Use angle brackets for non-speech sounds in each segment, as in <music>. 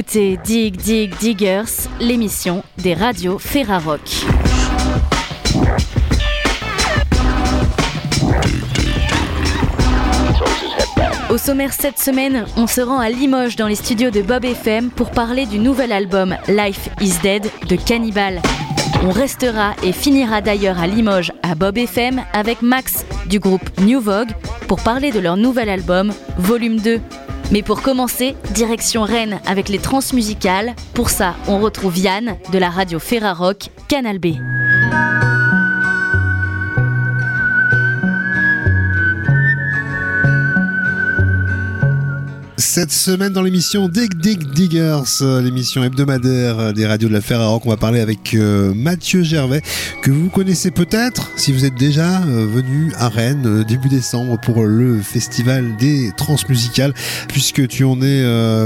écoutez Dig Dig Diggers, l'émission des radios Ferrarock. Au sommaire cette semaine, on se rend à Limoges dans les studios de Bob FM pour parler du nouvel album Life is Dead de Cannibal. On restera et finira d'ailleurs à Limoges à Bob FM avec Max du groupe New Vogue pour parler de leur nouvel album Volume 2. Mais pour commencer, direction Rennes avec les transmusicales. Pour ça, on retrouve Yann de la radio Ferrarock Canal B. Cette semaine dans l'émission Dig Dig Diggers, euh, l'émission hebdomadaire des radios de la Ferrarock, on va parler avec euh, Mathieu Gervais, que vous connaissez peut-être si vous êtes déjà euh, venu à Rennes début décembre pour le festival des transmusicales, puisque tu en es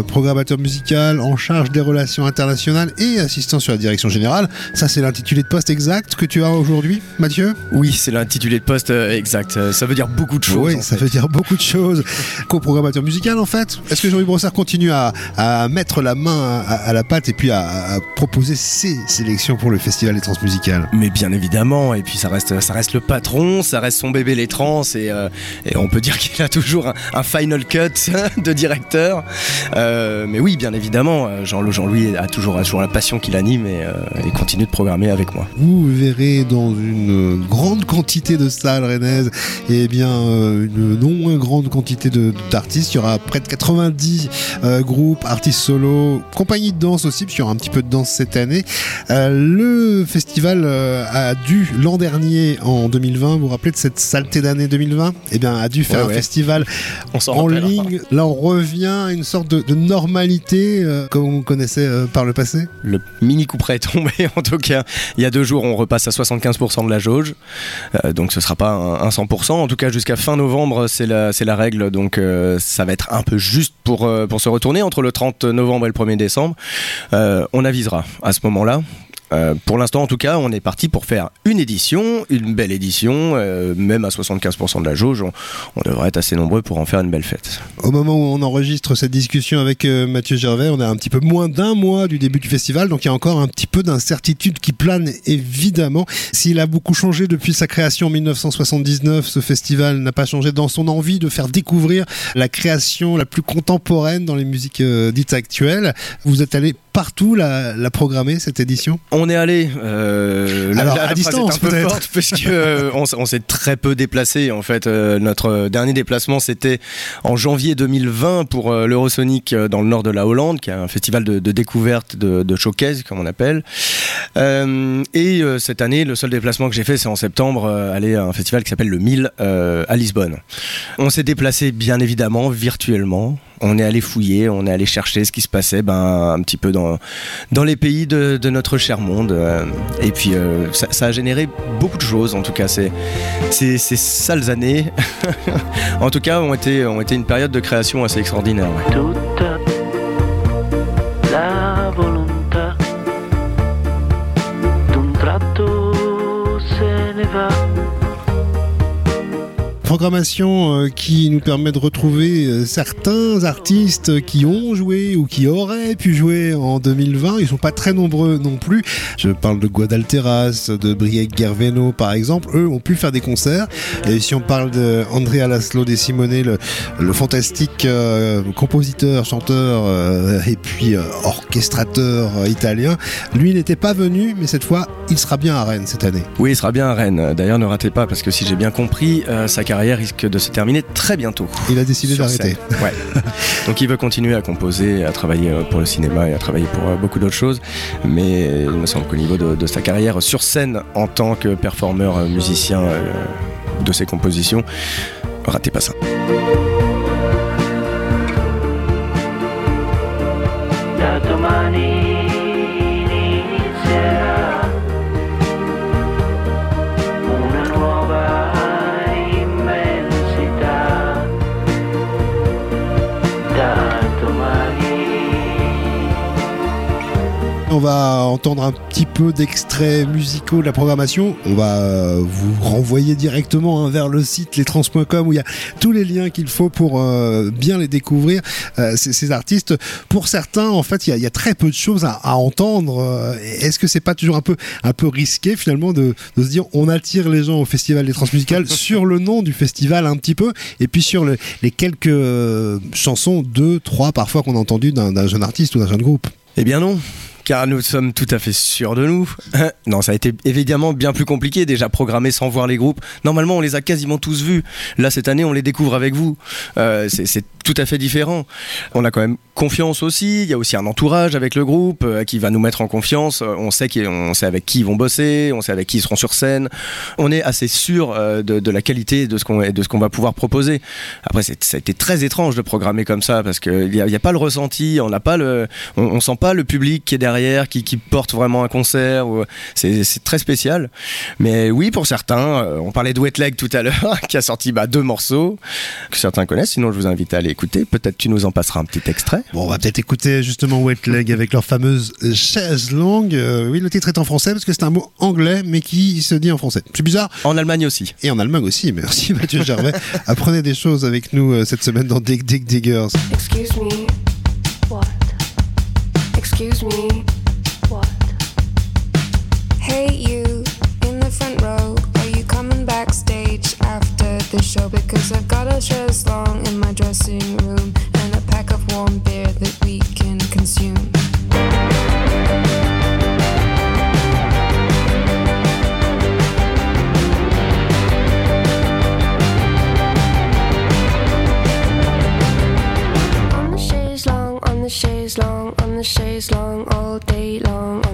programmateur musical en charge des relations internationales et assistant sur la direction générale. Ça, c'est l'intitulé de poste exact que tu as aujourd'hui, Mathieu? Oui, c'est l'intitulé de poste exact. Ça veut dire beaucoup de choses. Oui, ça veut dire beaucoup de choses. Co-programmateur musical, en fait? Est-ce que Jean-Yves Brossard continue à, mettre la main à, la pâte et puis à, proposer ses sélections pour le festival des transmusicales? Mais bien évidemment, et puis ça reste, ça reste le patron, ça reste son bébé les trans, et, euh, on peut dire <laughs> qu'il a toujours un, final cut <laughs> de directeur. Euh, mais oui, bien évidemment, euh, Jean-Louis a toujours, toujours la passion qui l'anime et, continue de programmer avec moi. Vous verrez dans une grande quantité de salles rennaises et bien une non moins grande quantité d'artistes. Il y aura près de 80 90 euh, groupes, artistes solo, compagnie de danse aussi, puisqu'il y aura un petit peu de danse cette année. Euh, le festival euh, a dû, l'an dernier, en 2020, vous vous rappelez de cette saleté d'année 2020 Eh bien, a dû faire un festival en ligne. Là, on revient à une sorte de, normalité, comme on connaissait par le passé. Le mini coup près est tombé, <laughs> en tout cas. Il y a deux jours, on repasse à 75% de la jauge. donc, ce sera pas un, 100%. En tout cas, jusqu'à fin novembre, c'est la, la règle. Donc, ça va être un peu juste pour, euh, pour se retourner entre le 30 novembre et le 1er décembre. Euh, on avisera à ce moment-là. Euh, pour l'instant, en tout cas, on est parti pour faire une édition, une belle édition, euh, même à 75% de la jauge. On, devrait être assez nombreux pour en faire une belle fête. Au moment où on enregistre cette discussion avec euh, Mathieu Gervais, on est un petit peu moins d'un mois du début du festival, donc il y a encore un petit peu d'incertitude qui plane évidemment. S'il a beaucoup changé depuis sa création en 1979, ce festival n'a pas changé dans son envie de faire découvrir la création la plus contemporaine dans les musiques dites actuelles. Vous êtes allé partout la, la programmer cette édition On est allé euh, Alors, à distance peut-être parce que euh, on, s'est très peu déplacé en fait. Euh, notre dernier déplacement c'était en janvier 2020 pour l'Eurosonic dans le nord de la Hollande, qui est un festival de, découverte de, de, showcase comme on appelle. et cette année, le seul déplacement que j'ai fait c'est en septembre aller à un festival qui s'appelle le 1000 à Lisbonne. On s'est déplacé bien évidemment virtuellement on est allé fouiller, on est allé chercher ce qui se passait ben, un petit peu dans, dans les pays de, notre cher monde. Euh, et puis euh, ça, a généré beaucoup de choses, en tout cas, ces, ces, sales années, <laughs> en tout cas, ont été, ont été une période de création assez extraordinaire. Programmation euh, qui nous permet de retrouver euh, certains artistes qui ont joué ou qui auraient pu jouer en 2020. Ils sont pas très nombreux non plus. Je parle de Guadalteras, de Briek Gerveno par exemple. Eux ont pu faire des concerts. Et si on parle de Andrea Laszlo De Simone, le, fantastique euh, compositeur, chanteur et puis orchestrateur italien, lui n'était pas venu, mais cette fois il sera bien à Rennes cette année. Oui, il sera bien à Rennes. D'ailleurs, ne ratez pas parce que si j'ai bien compris, sa carrière risque de se terminer très bientôt. Il a décidé d'arrêter. Ouais. <laughs> Donc il veut continuer à composer, à travailler euh, pour le cinéma et à travailler pour euh, beaucoup d'autres choses. Mais il me semble qu'au niveau de, sa carrière sur scène en tant que performeur euh, musicien de ses compositions, ratez pas ça. Va entendre un petit peu d'extraits musicaux de la programmation. On va euh, vous renvoyer directement hein, vers le site lestrans.com où il y a tous les liens qu'il faut pour euh, bien les découvrir, euh, ces, ces, artistes. Pour certains, en fait, il y a, il y a très peu de choses à, à entendre. Est-ce que c'est pas toujours un peu, un peu risqué finalement de, de, se dire on attire les gens au Festival des Transmusicales <laughs> sur le nom du festival un petit peu et puis sur le, les quelques chansons, deux, trois parfois qu'on a entendues d'un jeune artiste ou d'un jeune groupe? Eh bien non car nous sommes tout à fait sûrs de nous. <laughs> non, ça a été évidemment bien plus compliqué, déjà programmé sans voir les groupes. Normalement, on les a quasiment tous vus. Là, cette année, on les découvre avec vous. Euh, c'est tout à fait différent. On a quand même confiance aussi. Il y a aussi un entourage avec le groupe euh, qui va nous mettre en confiance. On sait, sait avec qui ils vont bosser, on sait avec qui ils seront sur scène. On est assez sûr euh, de, la qualité de ce qu'on de va pouvoir proposer. Après, ça a été très étrange de programmer comme ça parce qu'il n'y a, pas le ressenti, on n'a on sent pas le public qui est derrière qui, qui porte vraiment un concert. C'est très spécial. Mais oui, pour certains, euh, on parlait de Wet Leg tout à l'heure, <laughs> qui a sorti bah, deux morceaux que certains connaissent. Sinon, je vous invite à aller écouter. Peut-être tu nous en passeras un petit extrait. Bon, on va peut-être écouter justement Wet Leg avec leur fameuse chaise longue. Euh, oui, le titre est en français parce que c'est un mot anglais, mais qui se dit en français. C'est bizarre. En Allemagne aussi. Et en Allemagne aussi. Merci <laughs> Mathieu Gervais. Apprenez des choses avec nous euh, cette semaine dans Dig Dig Diggers. Excuse me. Because I've got a dress long in my dressing room and a pack of warm beer that we can consume. On the chaise long, on the chaise long, on the chaise long, all day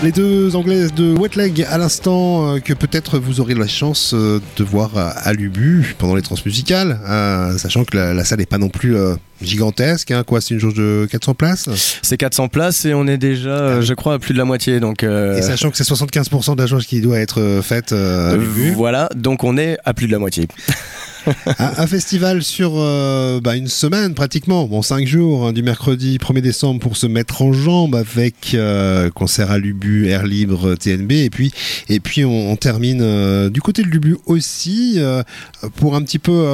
Les deux anglaises de Wet Leg à l'instant euh, que peut-être vous aurez la chance euh, de voir à, l'Ubu pendant les transmusicales, euh, sachant que la, la salle n'est pas non plus euh, gigantesque. Hein, quoi, c'est une jauge de 400 places? C'est 400 places et on est déjà, ah je crois, à plus de la moitié. Donc. Et sachant que c'est 75% de la jauge qui doit être faite à l'Ubu. Voilà, donc on est à plus de la moitié. <laughs> un, festival sur euh, bah, une semaine pratiquement, bon 5 jours, hein, du mercredi 1er décembre pour se mettre en jambe avec euh, concert à Lubu, Air Libre, TNB et puis et puis on, termine euh, du côté de Lubu aussi euh, pour un petit peu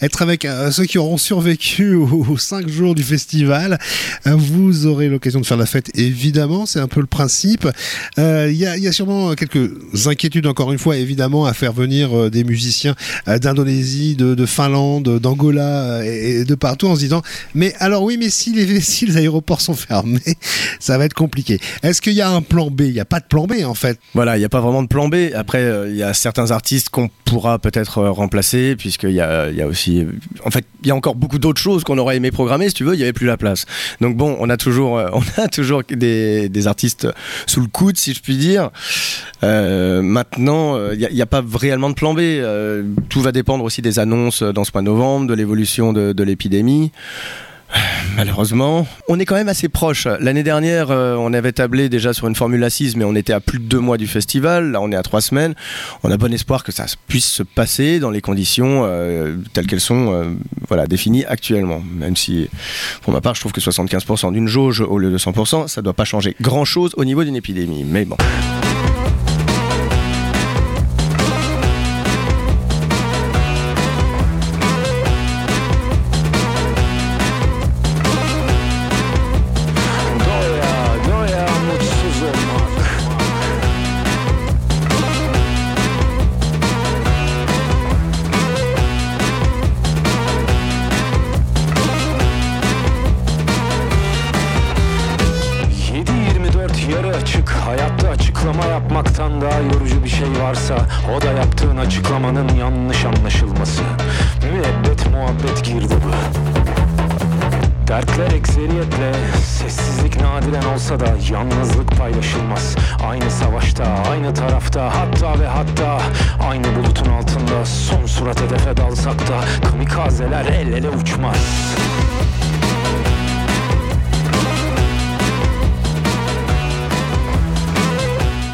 être avec ceux qui auront survécu <laughs> aux, 5 jours du festival. vous aurez l'occasion de faire la fête évidemment, c'est un peu le principe. Il y y, a, sûrement quelques inquiétudes encore une fois évidemment à faire venir des musiciens d'Indonésie de, de Finlande, d'Angola et de partout en se disant mais alors oui mais si les, <laughs> aéroports sont fermés <laughs> ça va être compliqué. Est-ce qu'il y a un plan B? Il n'y a pas de plan B en fait. Voilà, il n'y a pas vraiment de plan B. Après, euh, il y a certains artistes qu'on pourra peut-être euh, remplacer puisqu'il y a, y a aussi... En fait, il y a encore beaucoup d'autres choses qu'on aurait aimé programmer. Si tu veux, il n'y avait plus la place. Donc bon, on a toujours, euh, <laughs> on a toujours des, artistes sous le coude, si je puis dire. Euh, maintenant, il n'y a, pas réellement de plan B. Euh, tout va dépendre aussi des annonces dans ce mois de novembre, de l'évolution de, l'épidémie. Malheureusement, on est quand même assez proche. L'année dernière, euh, on avait tablé déjà sur une formule assise, mais on était à plus de deux mois du festival. Là, on est à trois semaines. On a bon espoir que ça puisse se passer dans les conditions euh, telles qu'elles sont euh, voilà, définies actuellement. Même si, pour ma part, je trouve que 75% d'une jauge au lieu de 100%, ça ne doit pas changer grand-chose au niveau d'une épidémie. Mais bon.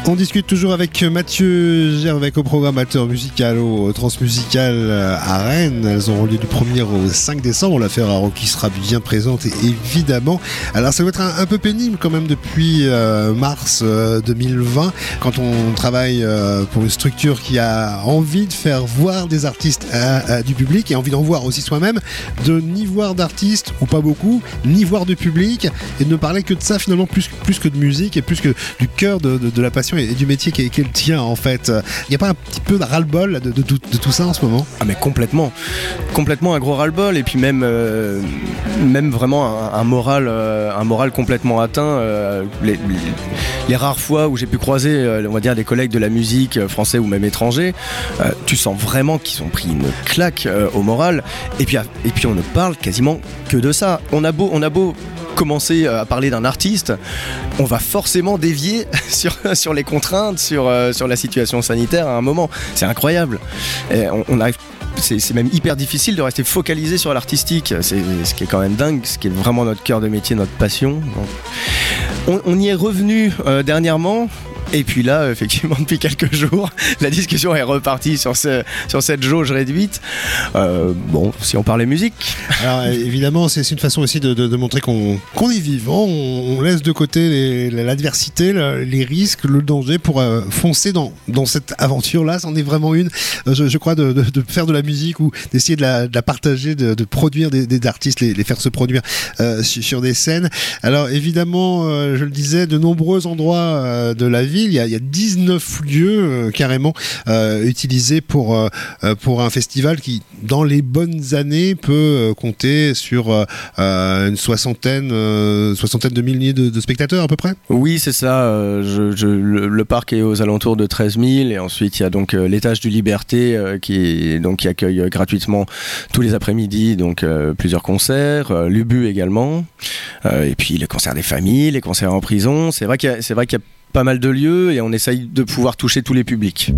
On discute toujours avec Mathieu Gervais, co-programmateur musical au Transmusical à Rennes. Elles auront lieu du 1er au 5 décembre. L'affaire Aro qui sera bien présente évidemment. Alors ça va être un, peu pénible quand même depuis euh, mars euh, 2020 quand on travaille euh, pour une structure qui a envie de faire voir des artistes à, à, du public et envie d'en voir aussi soi-même, de ni voir d'artistes ou pas beaucoup, ni voir de public et de ne parler que de ça finalement plus, que de musique et plus que du cœur de la passion et, du métier qui est, le tien en fait. Il n'y a pas un petit peu de ras-le-bol de, tout, ça en ce moment? Ah mais complètement, complètement un gros ras-le-bol et puis même, euh, même vraiment un, moral, euh, un moral complètement atteint. Euh, les, rares fois où j'ai pu croiser, on va dire, des collègues de la musique français ou même étrangers, tu sens vraiment qu'ils ont pris une claque au moral et puis, et puis on ne parle quasiment que de ça. On a beau, on a beau commencer à parler d'un artiste, on va forcément dévier <laughs> sur, sur les contraintes, sur, euh, sur la situation sanitaire à un moment. C'est incroyable. Et on, c'est même hyper difficile de rester focalisé sur l'artistique. C'est ce qui est quand même dingue, ce qui est vraiment notre cœur de métier, notre passion. On, on y est revenu euh, dernièrement. Et puis là, effectivement, <laughs> depuis quelques jours, la discussion est repartie sur, ce, sur cette jauge réduite. Euh, bon, si on parlait musique. Alors évidemment, c'est une façon aussi de, montrer qu'on qu est vivant, on, laisse de côté l'adversité, les risques, le danger pour euh, foncer dans, dans cette aventure-là. C'en est vraiment une, euh, je, crois, de, faire de la musique ou d'essayer de la, partager, de, produire des, artistes, les, faire se produire euh, sur, sur, des scènes. Alors évidemment, je le disais, de nombreux endroits de la il y a, il y a 19 lieux euh, carrément euh, utilisés pour, euh, pour un festival qui, dans les bonnes années, peut compter sur une soixantaine, soixantaine de milliers de, de, spectateurs à peu près? Oui, c'est ça. Le, parc est aux alentours de 13 000 et ensuite il y a donc l'étage du Liberté qui, donc, qui accueille gratuitement tous les après-midi donc plusieurs concerts, l'UBU également, et puis les concerts des familles, les concerts en prison. C'est vrai qu'il y, qu y a pas mal de lieux et on essaye de pouvoir toucher tous les publics.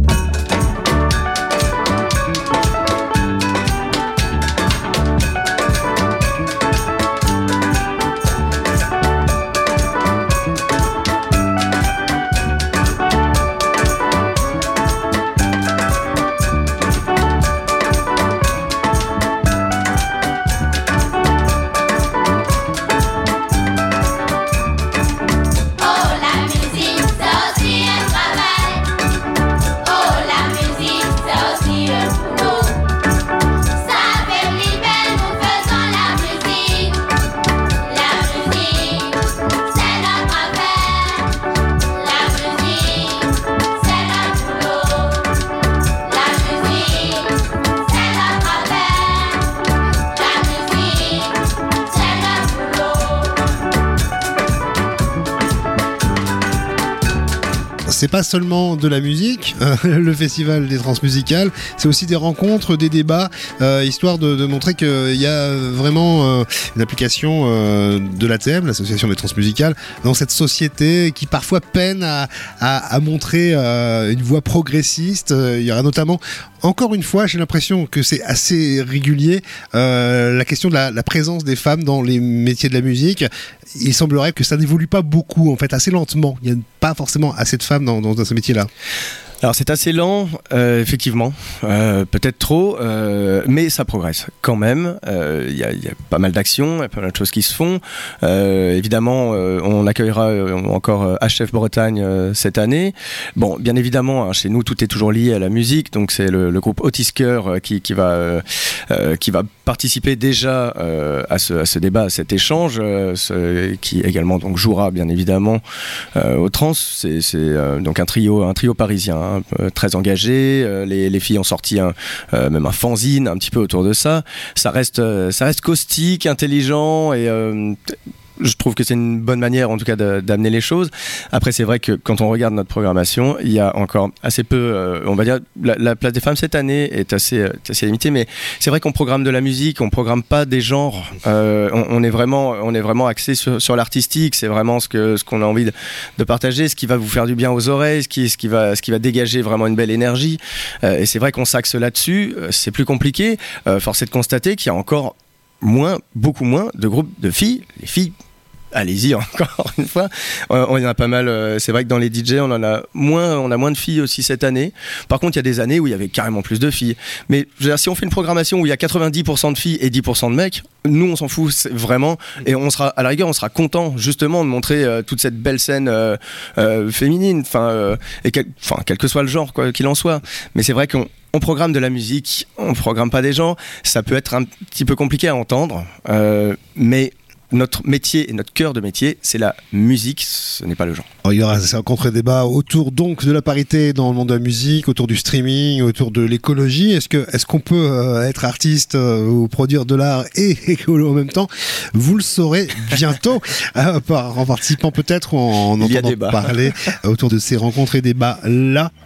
Pas seulement de la musique, <laughs> euh, le festival des transmusicales, c'est aussi des rencontres, des débats, euh, histoire de, de montrer qu'il y a vraiment euh, une application de l'ATM, l'association des transmusicales, dans cette société qui parfois peine à, montrer une voie progressiste. Il y aura notamment encore une fois, j'ai l'impression que c'est assez régulier la question de la, présence des femmes dans les métiers de la musique. Il semblerait que ça n'évolue pas beaucoup, en fait, assez lentement. Il n'y a pas forcément assez de femmes dans, dans ce métier-là. Alors c'est assez lent, euh, effectivement, euh, peut-être trop, euh, mais ça progresse quand même. Il euh, y, y, a pas mal d'actions, il y a pas mal de choses qui se font. Euh, évidemment, euh, on accueillera encore HF Bretagne cette année. Bon, bien évidemment, hein, chez nous tout est toujours lié à la musique, donc c'est le, le, groupe Otisker qui, qui, va qui va participer déjà à ce, à, ce, débat, à cet échange, qui également donc jouera bien évidemment au Trans. C'est donc un trio, un trio parisien très engagé. Euh, les, les, filles ont sorti euh, même un fanzine un petit peu autour de ça. Ça reste, ça reste caustique, intelligent et je trouve que c'est une bonne manière, en tout cas, d'amener les choses. Après, c'est vrai que quand on regarde notre programmation, il y a encore assez peu, euh, on va dire, la, la place des femmes cette année est assez, euh, assez limitée, mais c'est vrai qu'on programme de la musique, on programme pas des genres. Euh, on, est vraiment, on est vraiment axé sur, l'artistique. C'est vraiment ce que, ce qu'on a envie de, de partager, ce qui va vous faire du bien aux oreilles, ce qui, ce qui va, ce qui va dégager vraiment une belle énergie. Et c'est vrai qu'on s'axe là-dessus. C'est plus compliqué. Force est de constater qu'il y a encore moins, beaucoup moins de groupes de filles. Les filles allez-y <laughs> encore une fois. Euh, on y en a pas mal. euh, c'est vrai que dans les DJ, on en a moins, on a moins de filles aussi cette année. Par contre, il y a des années où il y avait carrément plus de filles. Mais si on fait une programmation où il y a 90% de filles et 10% de mecs, nous on s'en fout vraiment. Et on sera, à la rigueur, on sera content justement de montrer euh, toute cette belle scène féminine. Enfin, quel, que soit le genre, quoi qu'il en soit. Mais c'est vrai qu'on on programme de la musique, on programme pas des gens. Ça peut être un petit peu compliqué à entendre, mais notre métier et notre cœur de métier, c'est la musique, ce n'est pas le genre. Alors, il y aura un contre-débat autour donc de la parité dans le monde de la musique, autour du streaming, autour de l'écologie. Est-ce que est-ce qu'on peut euh, être artiste euh, ou produire de l'art et <laughs> écolo en même temps? Vous le saurez bientôt <laughs> euh, par, en participant peut-être ou en entendant débat. parler autour de ces rencontres et débats là. <laughs>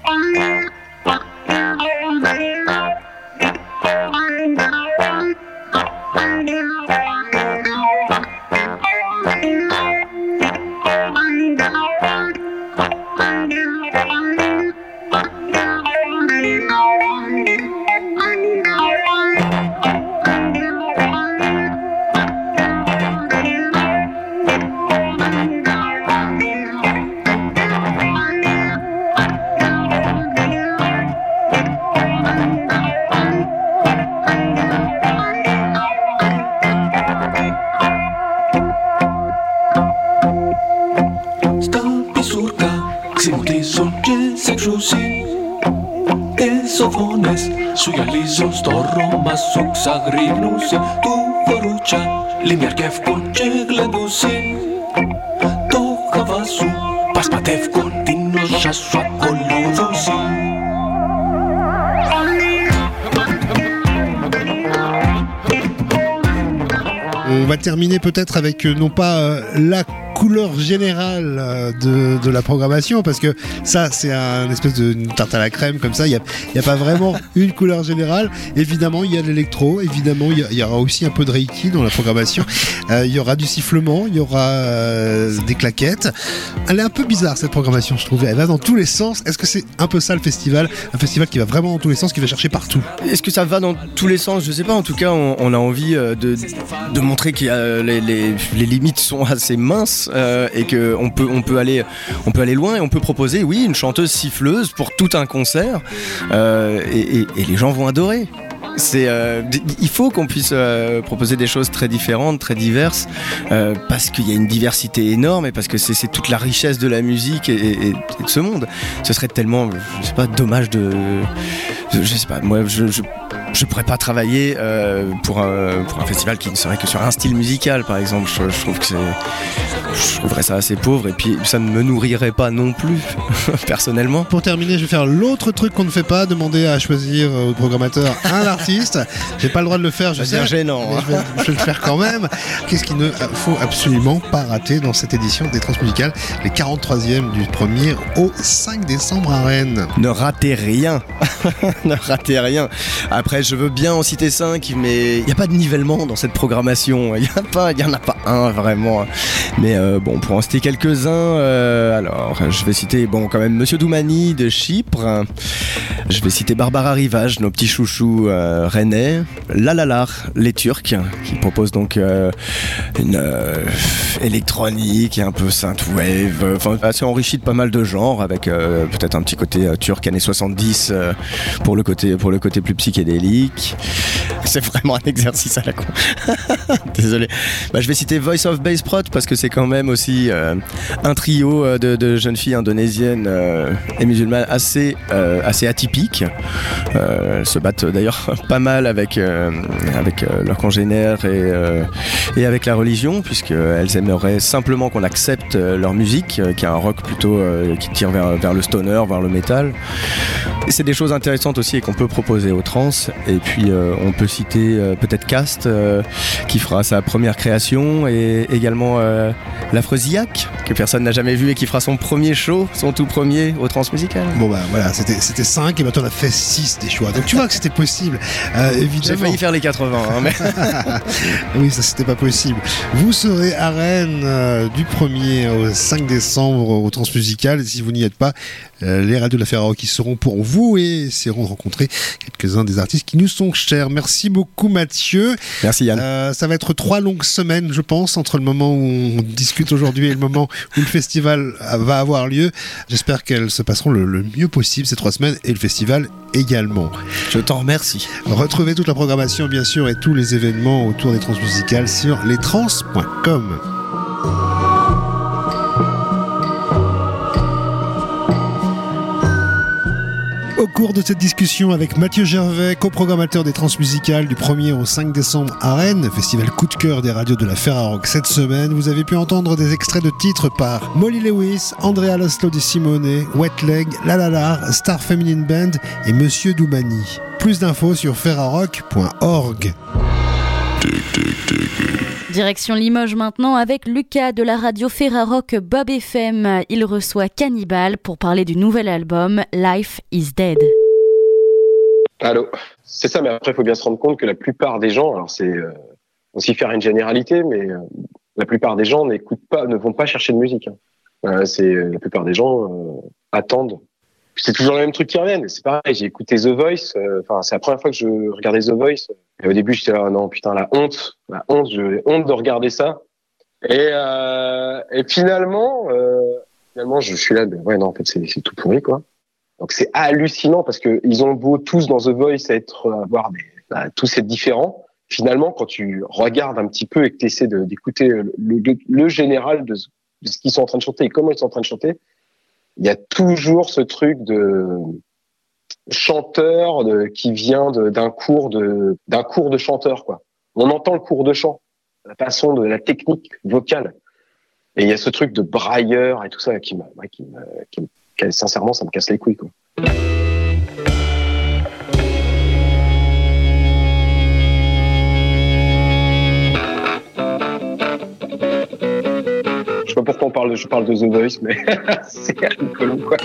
On va terminer peut-être avec euh, non pas euh, la couleur générale euh, de, de la programmation parce que ça c'est un espèce de une tarte à la crème comme ça. Il n'y a, y a pas vraiment <laughs> une couleur générale. Évidemment il y a de l'électro. Évidemment il y, aura aussi un peu de reiki dans la programmation. Euh, il y aura du sifflement. Il y aura euh, des claquettes. Elle est un peu bizarre cette programmation je trouve. Elle va dans tous les sens. Est-ce que c'est un peu ça le festival? Un festival qui va vraiment dans tous les sens qui va chercher partout? Est-ce que ça va dans tous les sens? Je sais pas. En tout cas, on, on a envie de, de montrer que les, les- les limites sont assez minces euh, et que on peut, on peut aller, peut aller loin et on peut proposer, oui, une chanteuse siffleuse pour tout un concert euh, et, les gens vont adorer. C'est, euh, il faut qu'on puisse proposer des choses très différentes, très diverses, parce qu'il y a une diversité énorme et parce que c'est toute la richesse de la musique et, de ce monde. Ce serait tellement, je sais pas, dommage de, je, sais pas, moi, je, je, pourrais pas travailler pour, un, pour un festival qui ne serait que sur un style musical, par exemple. Je trouve que c'est, je trouverais ça assez pauvre et puis ça ne me nourrirait pas non plus, <laughs> personnellement. Pour terminer, je vais faire l'autre truc qu'on ne fait pas, demander à choisir euh, au programmateur un artiste. J'ai pas le droit de le faire, je sais. devient gênant. mais hein. je, vais, je vais le faire quand même. Qu'est-ce qu'il ne faut absolument pas rater dans cette édition des Transmusicales, les 43e du 1er au 5 décembre à Rennes? Ne ratez rien. <laughs> ne ratez rien. Après, je veux bien en citer 5, mais il n'y a pas de nivellement dans cette programmation. <laughs> Il n'y en a pas un vraiment. Mais euh, bon, pour en citer quelques-uns, euh, alors je vais citer bon quand même Monsieur Doumani de Chypre. Je vais citer Barbara Rivage, nos petits chouchous euh, rennais. Lalalar, les Turcs, qui proposent donc euh, une électronique un peu synthwave, enfin assez enrichi de pas mal de genres, avec peut-être un petit côté turc années 70 euh, pour le côté plus psychédélique. C'est vraiment un exercice à la con. <laughs> Désolé. Bah, je vais citer Voice of Bass Prot parce que c'est quand même aussi euh, un trio euh, de, jeunes filles indonésiennes euh, et musulmanes assez assez atypiques. Elles se battent d'ailleurs <laughs> pas mal avec avec leurs congénères et et avec la religion puisqu'elles aimeraient simplement qu'on accepte leur musique qui est un rock plutôt qui tire vers vers le stoner, vers le métal. C'est des choses intéressantes aussi et qu'on peut proposer aux trans Et puis on peut citer peut-être Cast qui fera sa première création et également l'Afrosiac que personne n'a jamais vu et qui fera son premier show, son tout premier au Transmusical. Bon bah voilà, c'était c'était 5 et maintenant on a fait 6 des choix. Donc tu vois que c'était possible. Euh, J'ai évidemment. failli faire les 80, hein, mais <laughs> Oui, ça c'était pas possible. Vous serez à Rennes euh, du 1er au 5 décembre au Transmusical. Si vous n'y êtes pas, euh, les radios de la Ferraro qui seront pour vous et essaieront de rencontrer quelques-uns des artistes qui nous sont chers. Merci beaucoup Mathieu. merci Yann. Euh, ça va être trois longues semaines, je pense, entre le moment où on discute aujourd'hui et le moment où le festival euh, va avoir lieu. J'espère qu'elles se passeront le, le mieux possible ces trois semaines et le festival également. Je t'en remercie. Retrouvez toute la programmation, bien sûr, et tous les événements autour des transmusicales sur lestrans.com. Au cours de cette discussion avec Mathieu Gervais, coprogrammateur des Transmusicales du 1er au 5 décembre à Rennes, festival coup de cœur des radios de la Ferrarock cette semaine, vous avez pu entendre des extraits de titres par Molly Lewis, Andrea Laszlo di Simone, Wet Leg, La La La, Star Feminine Band et Monsieur Doumani. Plus d'infos sur ferrarock.org. Direction Limoges maintenant avec Lucas de la radio Ferrarock Bob FM. Il reçoit Cannibal pour parler du nouvel album Life is Dead. Allô C'est ça, mais après, il faut bien se rendre compte que la plupart des gens, alors c'est euh, aussi faire une généralité, mais euh, la plupart des gens n'écoutent pas, ne vont pas chercher de musique. hein. Euh, c'est la plupart des gens attendent. C'est toujours le même truc qui reviennent. C'est pareil, j'ai écouté The Voice. Enfin, c'est la première fois que je regardais The Voice. Et au début, j'étais là, non, putain, la honte, la honte, j'ai honte de regarder ça. Et, euh, et finalement, euh, finalement, je suis là, ben ouais, non, en fait, c'est tout pourri, quoi. Donc c'est hallucinant parce que ils ont beau tous dans The Voice être avoir des, bah, tous être différents. Finalement, quand tu regardes un petit peu et que tu essaies d'écouter le, le, le général de ce qu'ils sont en train de chanter et comment ils sont en train de chanter, il y a toujours ce truc de chanteur qui vient d'un cours de d'un cours de chanteur quoi. On entend le cours de chant, la façon de la technique vocale. Et il y a ce truc de brailleur et tout ça qui m'a qui qui que- sincèrement, ça me casse les couilles, quoi. Je sais pas pourquoi on parle de, je parle de The Voice, mais <laughs> c'est rigolo, quoi.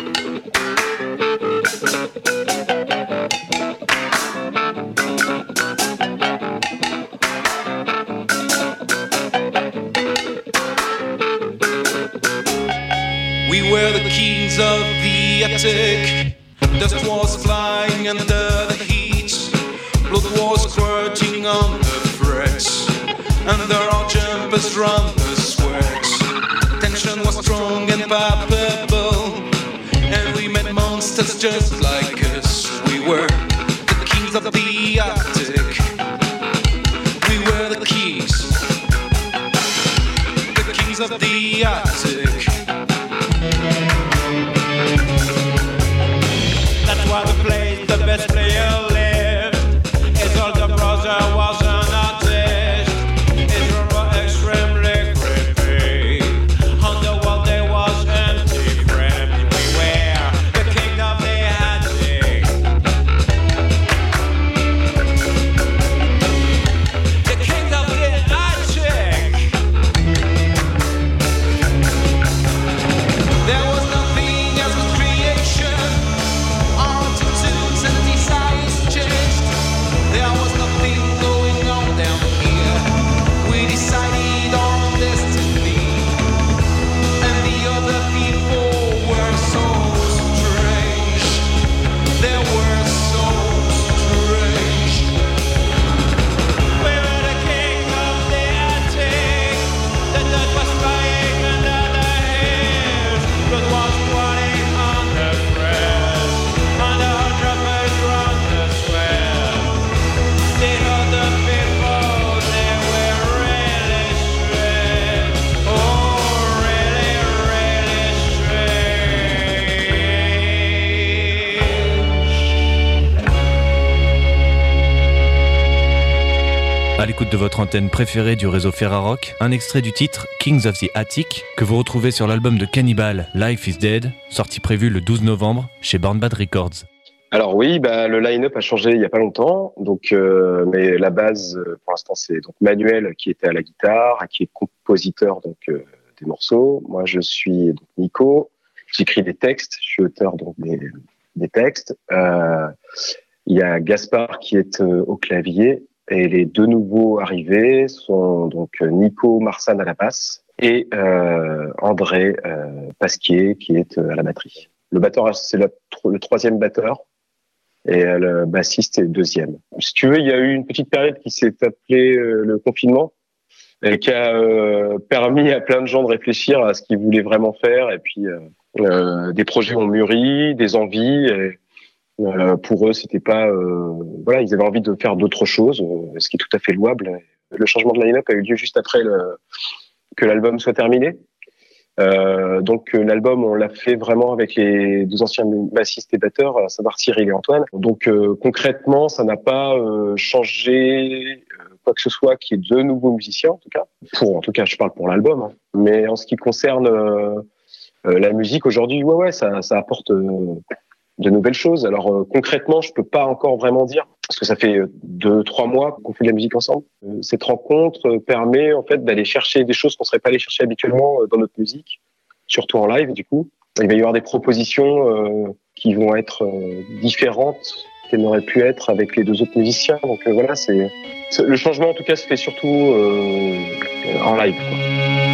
Of the attic. Dust was flying under the heat. Blood was squirting on the frets. Under our jumpers run the sweat. Tension was strong and palpable. And we met monsters just like us. We were the kings of the attic. We were the kings. The kings of the attic. Antenne préférée du réseau Ferrarock, un extrait du titre Kings of the Attic que vous retrouvez sur l'album de Cannibal Life is Dead, sorti prévu le 12 novembre chez Born Bad Records. Alors oui, bah, le line-up a changé il y a pas longtemps, donc euh, mais la base euh, pour l'instant c'est donc Manuel qui était à la guitare, qui est compositeur donc euh, des morceaux. Moi je suis donc, Nico, j'écris des textes, je suis auteur donc des, textes. Il y a Gaspard qui est au clavier et les deux nouveaux arrivés sont donc euh, Nico Marsan à la basse et euh, André euh, Pasquier qui est euh, à la batterie. Le batteur c'est le troisième batteur et euh, le bassiste est le deuxième. Si tu veux, il y a eu une petite période qui s'est appelée le confinement et qui a permis à plein de gens de réfléchir à ce qu'ils voulaient vraiment faire. Et puis, des projets ont mûri, des envies. Euh, pour eux, c'était pas, euh, voilà, ils avaient envie de faire d'autres choses, euh, ce qui est tout à fait louable. Le changement de line-up a eu lieu juste après le, que l'album soit terminé. Euh, donc l'album, on l'a fait vraiment avec les deux anciens bassistes et batteurs, à savoir Cyril et Antoine. Donc concrètement, ça n'a pas changé quoi que ce soit qui est de nouveaux musiciens en tout cas. Pour en tout cas, je parle pour l'album. hein. Mais en ce qui concerne la musique aujourd'hui, ouais ouais, ça, ça apporte de nouvelles choses. Alors euh, concrètement, je peux pas encore vraiment dire parce que ça fait euh, deux trois mois qu'on fait de la musique ensemble. Euh, cette rencontre euh, permet en fait d'aller chercher des choses qu'on serait pas allé chercher habituellement euh, dans notre musique, surtout en live du coup. Il va y avoir des propositions qui vont être différentes qu'elles n'auraient pu être avec les deux autres musiciens. Donc voilà, c'est le changement en tout cas se fait surtout en live. quoi.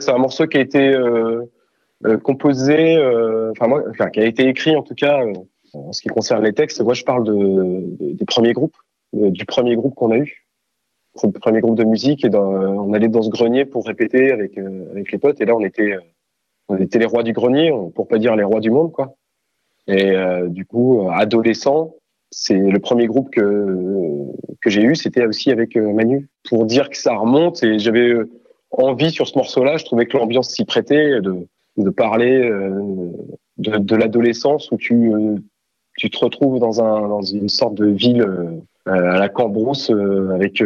C'est un morceau qui a été euh, euh, composé, euh, enfin qui a été écrit en tout cas en ce qui concerne les textes. Moi, je parle de, de- des premiers groupes, du premier groupe qu'on a eu, le premier groupe de musique. Et on allait dans ce grenier pour répéter avec les potes. Et là, on était on était les rois du grenier, pour pas dire les rois du monde, quoi. Et du coup, adolescent, c'est le premier groupe que que j'ai eu, c'était aussi avec Manu, pour dire que ça remonte. Et j'avais envie sur ce morceau-là. Je trouvais que l'ambiance s'y prêtait de, de parler euh, de, de l'adolescence où tu, euh, tu te retrouves dans, un, dans une sorte de ville euh, à la Cambrousse avec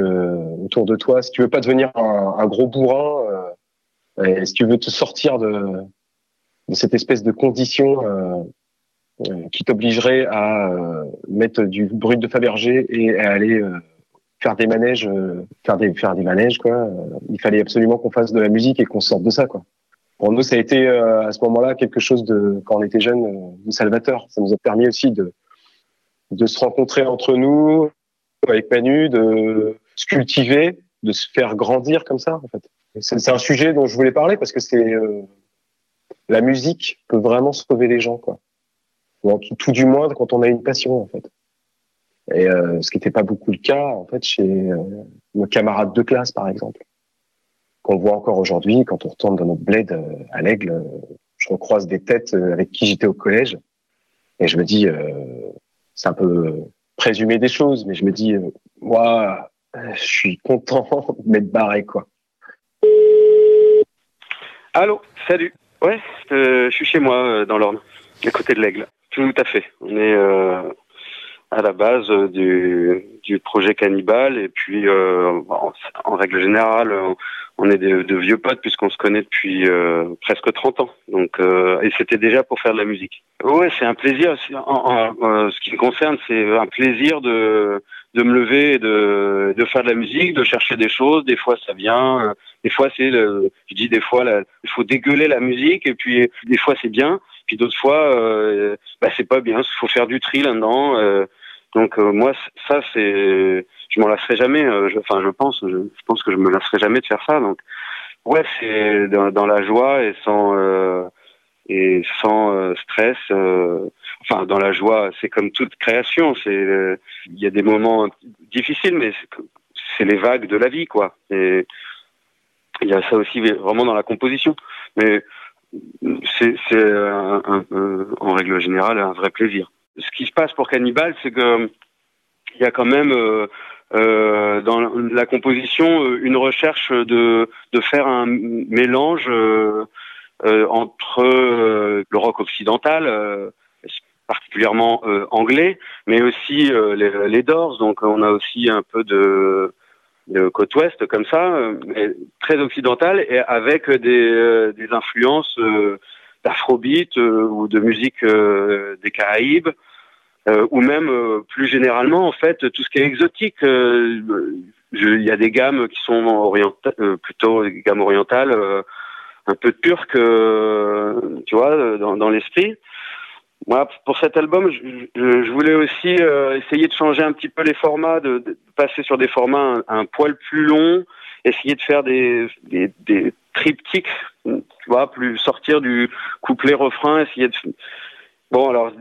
autour de toi. Si tu veux pas devenir un, un gros bourrin, et si tu veux te sortir de, de cette espèce de condition qui t'obligerait à mettre du brut de Fabergé et à aller faire des manèges, euh, faire des faire des manèges quoi. Il fallait absolument qu'on fasse de la musique et qu'on sorte de ça quoi. Pour nous, ça a été euh, à ce moment-là quelque chose de quand on était jeune, euh, de salvateur. Ça nous a permis aussi de de se rencontrer entre nous avec Manu, de se cultiver, de se faire grandir comme ça en fait. C'est un sujet dont je voulais parler parce que c'est euh, la musique peut vraiment sauver les gens quoi. Tout, tout du moins quand on a une passion en fait. Et euh, ce qui n'était pas beaucoup le cas en fait chez euh, nos camarades de classe par exemple, qu'on voit encore aujourd'hui quand on retourne dans notre bled euh, à l'Aigle. euh, je recroise des têtes euh, avec qui j'étais au collège et je me dis c'est un peu présumer des choses, mais je me dis, moi, je suis content <laughs> de m'être barré, quoi. Allô, salut. Ouais, je suis chez moi dans l'Orne, à côté de l'Aigle. Tout à fait. On est à la base euh, du, projet Cannibal et puis euh, en, règle générale, on, est de, vieux potes puisqu'on se connaît depuis euh, presque 30 ans. Donc et c'était déjà pour faire de la musique. Ouais, c'est un plaisir. En, ce qui me concerne, c'est un plaisir de de me lever et de de faire de la musique, de chercher des choses. Des fois, ça vient. Des fois, c'est je dis des fois, il faut dégueuler la musique et puis des fois c'est bien, puis d'autres fois, bah c'est pas bien. Il faut faire du tri là-dedans. Donc euh, moi, ça c'est, je m'en lasserai jamais. euh, je- Enfin, je pense, je, je pense que je me lasserai jamais de faire ça. Donc ouais, c'est dans, dans la joie et sans euh, et sans euh, stress. euh, enfin, dans la joie, c'est comme toute création. C'est, euh, il y a des moments difficiles, mais c'est les vagues de la vie, quoi. Et il y a ça aussi vraiment dans la composition. Mais c'est en règle générale un vrai plaisir. Ce qui se passe pour Cannibal, c'est que il y a quand même euh, euh, dans la composition euh, une recherche de de faire un mélange euh, euh, entre euh, le rock occidental, euh, particulièrement euh, anglais, mais aussi euh, les, les Doors. Donc on a aussi un peu de de côte ouest comme ça, euh, très occidental et avec des, euh, des influences euh, d'afrobeat euh, ou de musique euh, des Caraïbes, euh, ou même plus généralement en fait tout ce qui est exotique. Il y a des gammes qui sont plutôt des gammes orientales, un peu turques, euh, tu vois, dans, l'esprit. Moi, pour cet album, je, voulais aussi essayer de changer un petit peu les formats, de, passer sur des formats un, un poil plus longs, essayer de faire des, des, des triptyques, tu vois, plus sortir du couplet-refrain, essayer de... Bon, alors,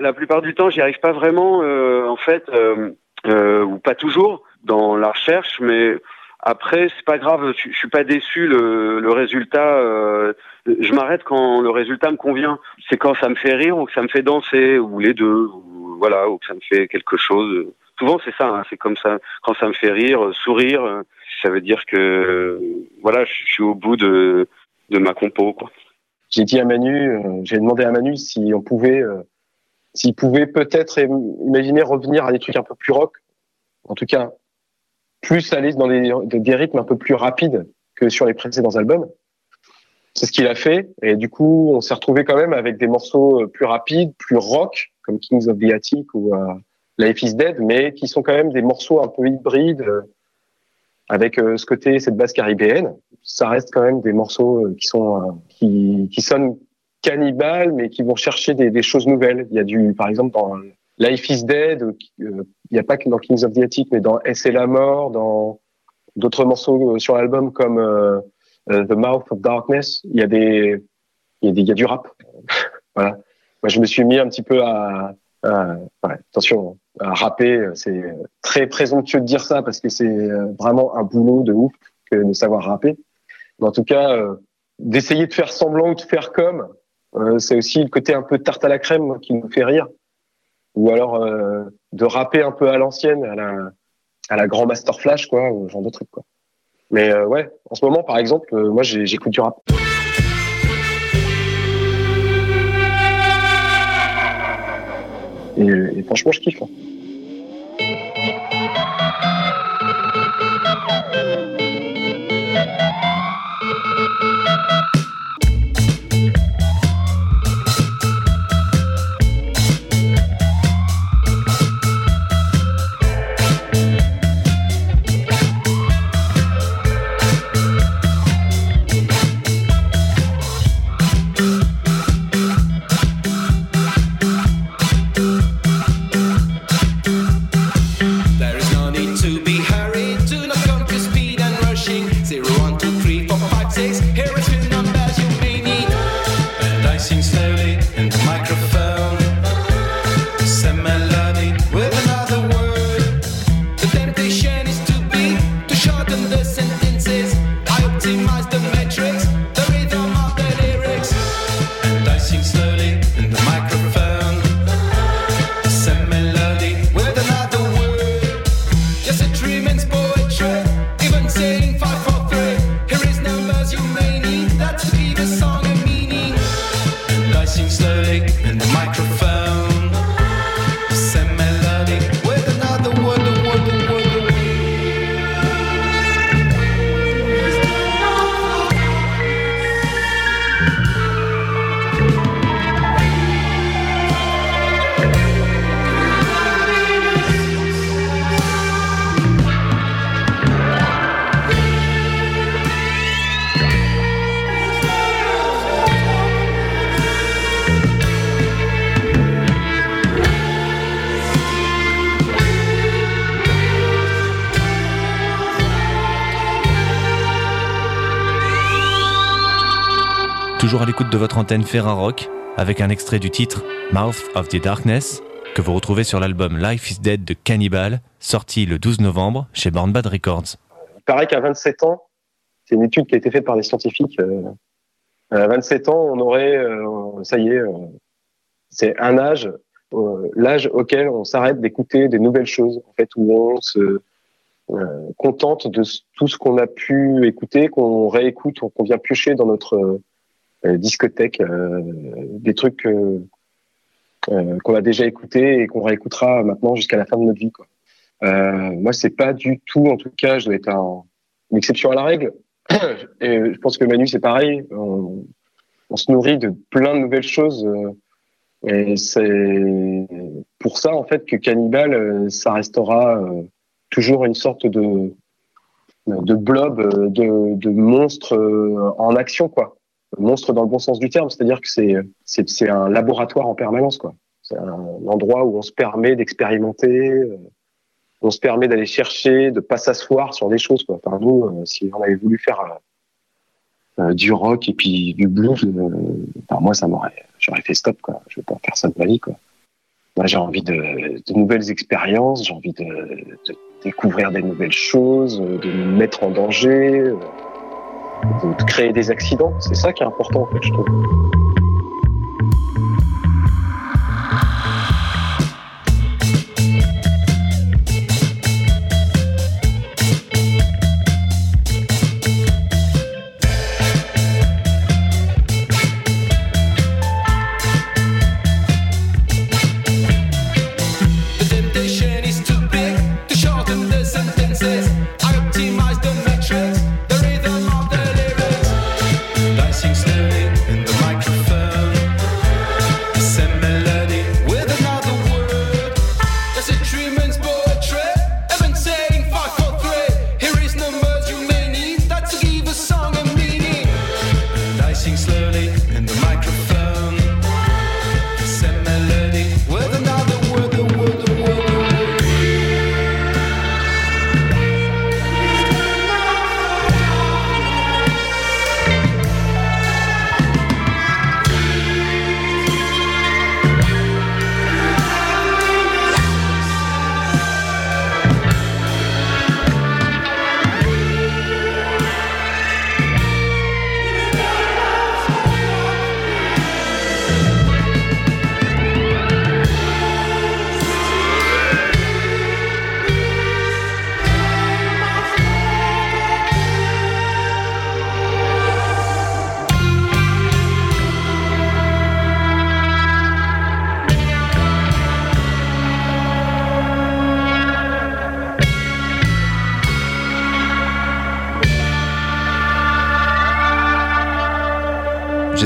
la plupart du temps, j'y arrive pas vraiment, euh, en fait, euh, euh, ou pas toujours, dans la recherche, mais après, c'est pas grave, je, je suis pas déçu, le, le résultat... euh, je m'arrête quand le résultat me convient. C'est quand ça me fait rire ou que ça me fait danser, ou les deux, ou voilà, ou que ça me fait quelque chose. Souvent c'est ça, hein, c'est comme ça. Quand ça me fait rire, euh, sourire, euh, ça veut dire que voilà, je suis au bout de de ma compo. J'ai dit à Manu, euh, j'ai demandé à Manu si on pouvait, euh, s'il pouvait peut-être im- imaginer revenir à des trucs un peu plus rock, en tout cas plus aller dans des, rythmes un peu plus rapides que sur les précédents albums. C'est ce qu'il a fait, et du coup, on s'est retrouvé quand même avec des morceaux euh, plus rapides, plus rock, comme Kings of the Attic ou Life is Dead, mais qui sont quand même des morceaux un peu hybrides, avec euh, ce côté, cette base caribéenne. Ça reste quand même des morceaux euh, qui sont euh, qui, qui sonnent cannibales, mais qui vont chercher des, des choses nouvelles. Il y a du, par exemple, dans Life is Dead, il n'y a pas que dans Kings of the Attic, mais dans S et la mort, dans d'autres morceaux sur l'album comme euh, The Mouth of Darkness, il y a des, il y a des, il y a du rap. <laughs> voilà. Moi, je me suis mis un petit peu à, à- ouais, attention, à rapper. C'est très présomptueux de dire ça parce que c'est euh, vraiment un boulot de ouf que de savoir rapper. Mais en tout cas, euh, d'essayer de faire semblant ou de faire comme, euh, c'est aussi le côté un peu tarte à la crème qui nous fait rire. Ou alors euh, de rapper un peu à l'ancienne, à la, à la grand Master Flash, quoi, ou genre de truc, quoi. Mais euh, ouais, en ce moment, par exemple, euh, moi, j'écoute du rap. Et, franchement, je kiffe. hein. L'écoute de votre antenne Ferrarock, avec un extrait du titre Mouth of the Darkness, que vous retrouvez sur l'album Life is Dead de Cannibal, sorti le 12 novembre chez Born Bad Records. Il paraît qu'à 27 ans, c'est une étude qui a été faite par des scientifiques. euh, à 27 ans, on aurait, euh, ça y est, euh, c'est un âge, euh, l'âge auquel on s'arrête d'écouter des nouvelles choses, en fait, où on se contente de tout ce qu'on a pu écouter, qu'on réécoute, qu'on vient piocher dans notre euh, discothèque, euh, des trucs euh, qu'on a déjà écoutés et qu'on réécoutera maintenant jusqu'à la fin de notre vie. Quoi. Moi, c'est pas du tout, en tout cas, je dois être un, une exception à la règle. <clears throat> Et je pense que Manu, c'est pareil. On, on se nourrit de plein de nouvelles choses. Et c'est pour ça, en fait, que Cannibal, ça restera toujours une sorte de, de blob, de, de monstre en action, quoi. Monstre dans le bon sens du terme, c'est-à-dire que c'est c'est un laboratoire en permanence, quoi. C'est un endroit où on se permet d'expérimenter, euh, on se permet d'aller chercher, de pas s'asseoir sur des choses, quoi. Enfin, nous, euh, si on avait voulu faire euh, du rock et puis du blues, euh, moi, ça m'aurait, j'aurais fait stop, quoi. Je vais pas faire ça de ma vie, quoi. Moi, j'ai envie de, nouvelles expériences, j'ai envie de, découvrir des nouvelles choses, de me mettre en danger, de, créer des accidents. C'est ça qui est important, en fait, je trouve.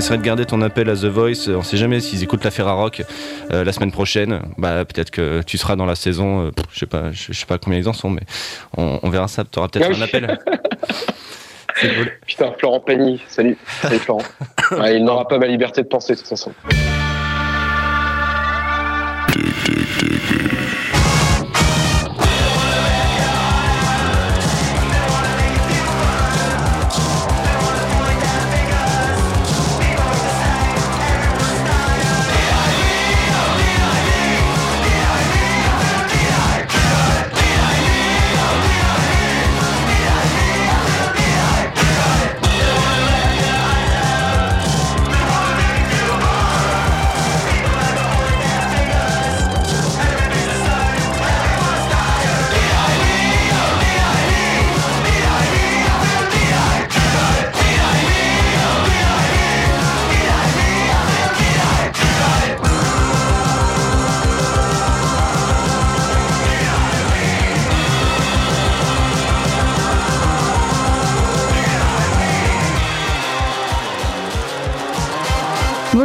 J'essaierai de garder ton appel à The Voice. On sait jamais s'ils écoutent la Ferrarock euh, la semaine prochaine. Bah peut-être que tu seras dans la saison. euh, je sais pas, je, sais pas combien ils en sont, mais on, on verra ça. Tu auras peut-être oui. un appel. <laughs> Cool. Putain, Florent Pagny, salut. Salut Florent. <coughs> Ouais, il n'aura pas ma liberté de penser de toute façon.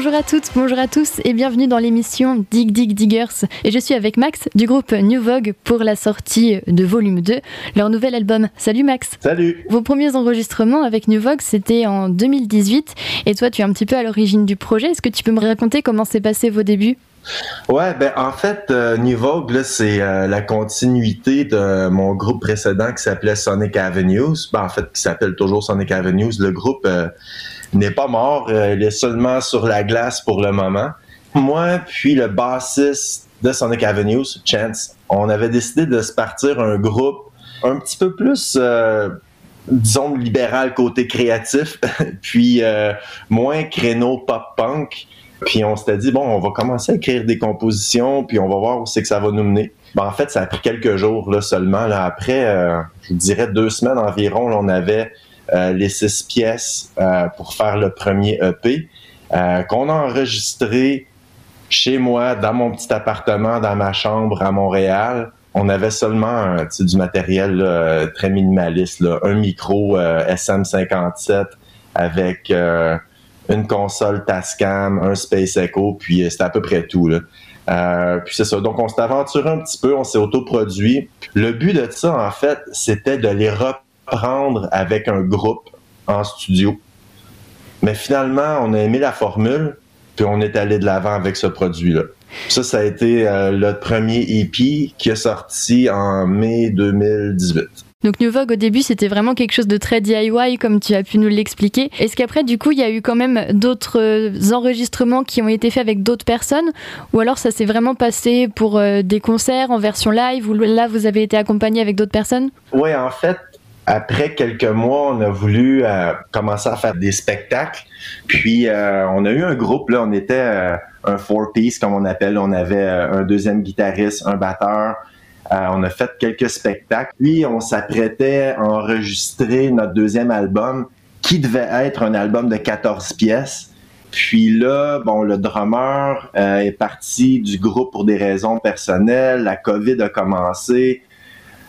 Bonjour à toutes, bonjour à tous et bienvenue dans l'émission Dig Dig Diggers. Et je suis avec Max du groupe New Vogue pour la sortie de volume 2, leur nouvel album. Salut Max. Salut. Vos premiers enregistrements avec New Vogue, c'était en 2018 et toi tu es un petit peu à l'origine du projet. Est-ce que tu peux me raconter comment s'est passé vos débuts? Ouais, ben en fait, euh, New Vogue, là, c'est euh, la continuité de mon groupe précédent qui s'appelait Sonic Avenues. Ben, en fait, qui s'appelle toujours Sonic Avenues. Le groupe euh, n'est pas mort, euh, il est seulement sur la glace pour le moment. Moi, puis le bassiste de Sonic Avenues, Chance, on avait décidé de se partir un groupe un petit peu plus, disons, libéral côté créatif, <laughs> puis moins créneau pop-punk. Puis on s'était dit, bon, on va commencer à écrire des compositions, puis on va voir où c'est que ça va nous mener. Ben, en fait, ça a pris quelques jours là, seulement. Là, après, euh, je dirais deux semaines environ, là, on avait euh, les six pièces euh, pour faire le premier EP euh, qu'on a enregistré chez moi, dans mon petit appartement, dans ma chambre à Montréal. On avait seulement euh, du matériel là, très minimaliste, un micro euh, SM57 avec euh, une console Tascam, un Space Echo, puis euh, c'était à peu près tout. Là. Euh, puis c'est ça. Donc on s'est aventuré un petit peu, on s'est autoproduit. Le but de ça, en fait, c'était de les reprendre avec un groupe en studio. Mais finalement, on a aimé la formule, puis on est allé de l'avant avec ce produit-là. Ça, ça a été euh, le premier EP qui est sorti en mai 2018. Donc New Vogue au début c'était vraiment quelque chose de très DIY comme tu as pu nous l'expliquer. Est-ce qu'après du coup il y a eu quand même d'autres euh, enregistrements qui ont été faits avec d'autres personnes? Ou alors ça s'est vraiment passé pour euh, des concerts en version live ou là vous avez été accompagné avec d'autres personnes? Oui, en fait, après quelques mois, on a voulu euh, commencer à faire des spectacles. Puis on a eu un groupe, là, on était un four-piece comme on appelle. On avait un deuxième guitariste, un batteur. Euh, on a fait quelques spectacles. Puis on s'apprêtait à enregistrer notre deuxième album qui devait être un album de 14 pièces. Puis là, bon, le drummer euh, est parti du groupe pour des raisons personnelles. La COVID a commencé.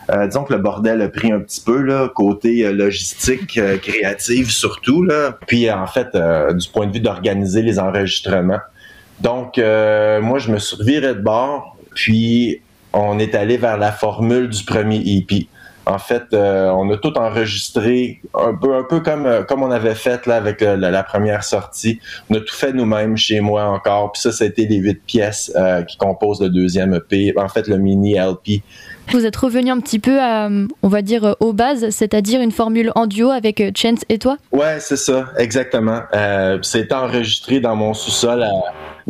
Euh, disons que le bordel a pris un petit peu, là, côté euh, logistique, créative surtout. Là. Puis en fait, du point de vue d'organiser les enregistrements. Donc, moi, je me suis reviré de bord, puis on est allé vers la formule du premier EP. En fait, euh, on a tout enregistré un peu, un peu comme, euh, comme on avait fait là, avec euh, la, la première sortie. On a tout fait nous-mêmes chez moi encore. Puis ça, c'était les huit pièces euh, qui composent le deuxième EP. En fait, le mini LP. Vous êtes revenu un petit peu à, on va dire, aux bases, c'est-à-dire une formule en duo avec Chance et toi? Ouais, c'est ça, exactement. C'est enregistré dans mon sous-sol. à-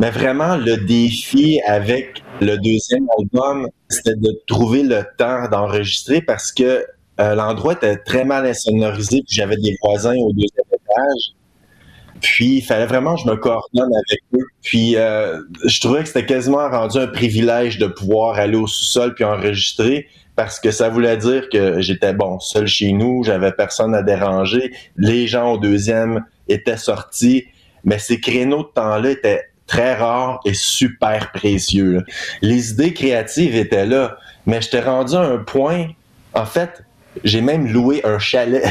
Mais vraiment, le défi avec le deuxième album, c'était de trouver le temps d'enregistrer parce que euh, l'endroit était très mal insonorisé, puis j'avais des voisins au deuxième étage. Puis il fallait vraiment que je me coordonne avec eux. Puis euh, je trouvais que c'était quasiment rendu un privilège de pouvoir aller au sous-sol puis enregistrer parce que ça voulait dire que j'étais bon seul chez nous, j'avais personne à déranger, les gens au deuxième étaient sortis, mais ces créneaux de temps-là étaient très rares et super précieux. Les idées créatives étaient là, mais j'étais rendu à un point, en fait, j'ai même loué un chalet.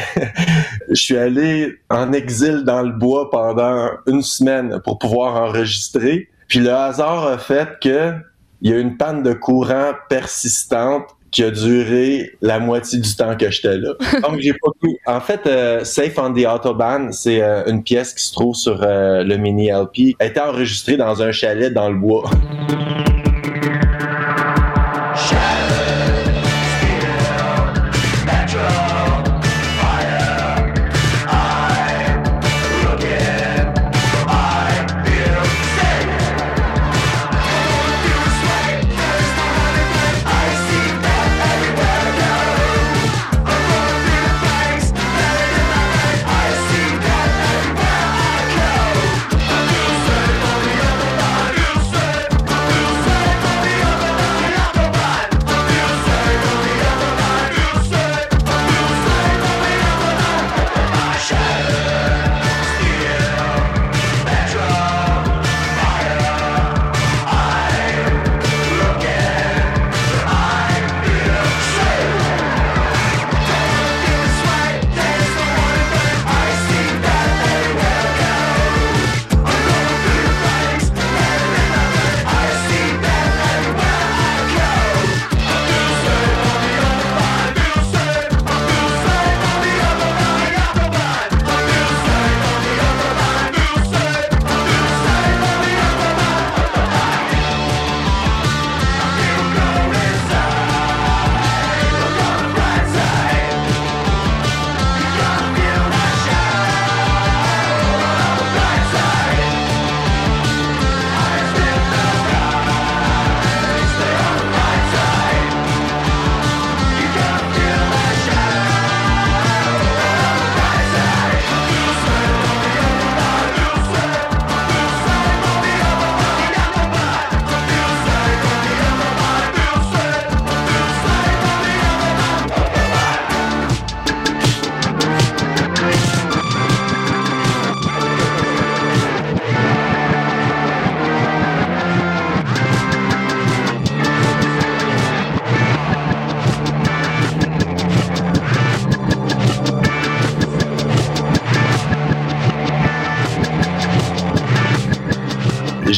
<laughs> je suis allé en exil dans le bois pendant une semaine pour pouvoir enregistrer. Puis le hasard a fait que il y a une panne de courant persistante qui a duré la moitié du temps que j'étais là. <laughs> Donc j'ai pas pu. En fait, euh, Safe on the Autobahn, c'est euh, une pièce qui se trouve sur euh, le mini LP. Elle était enregistrée dans un chalet dans le bois.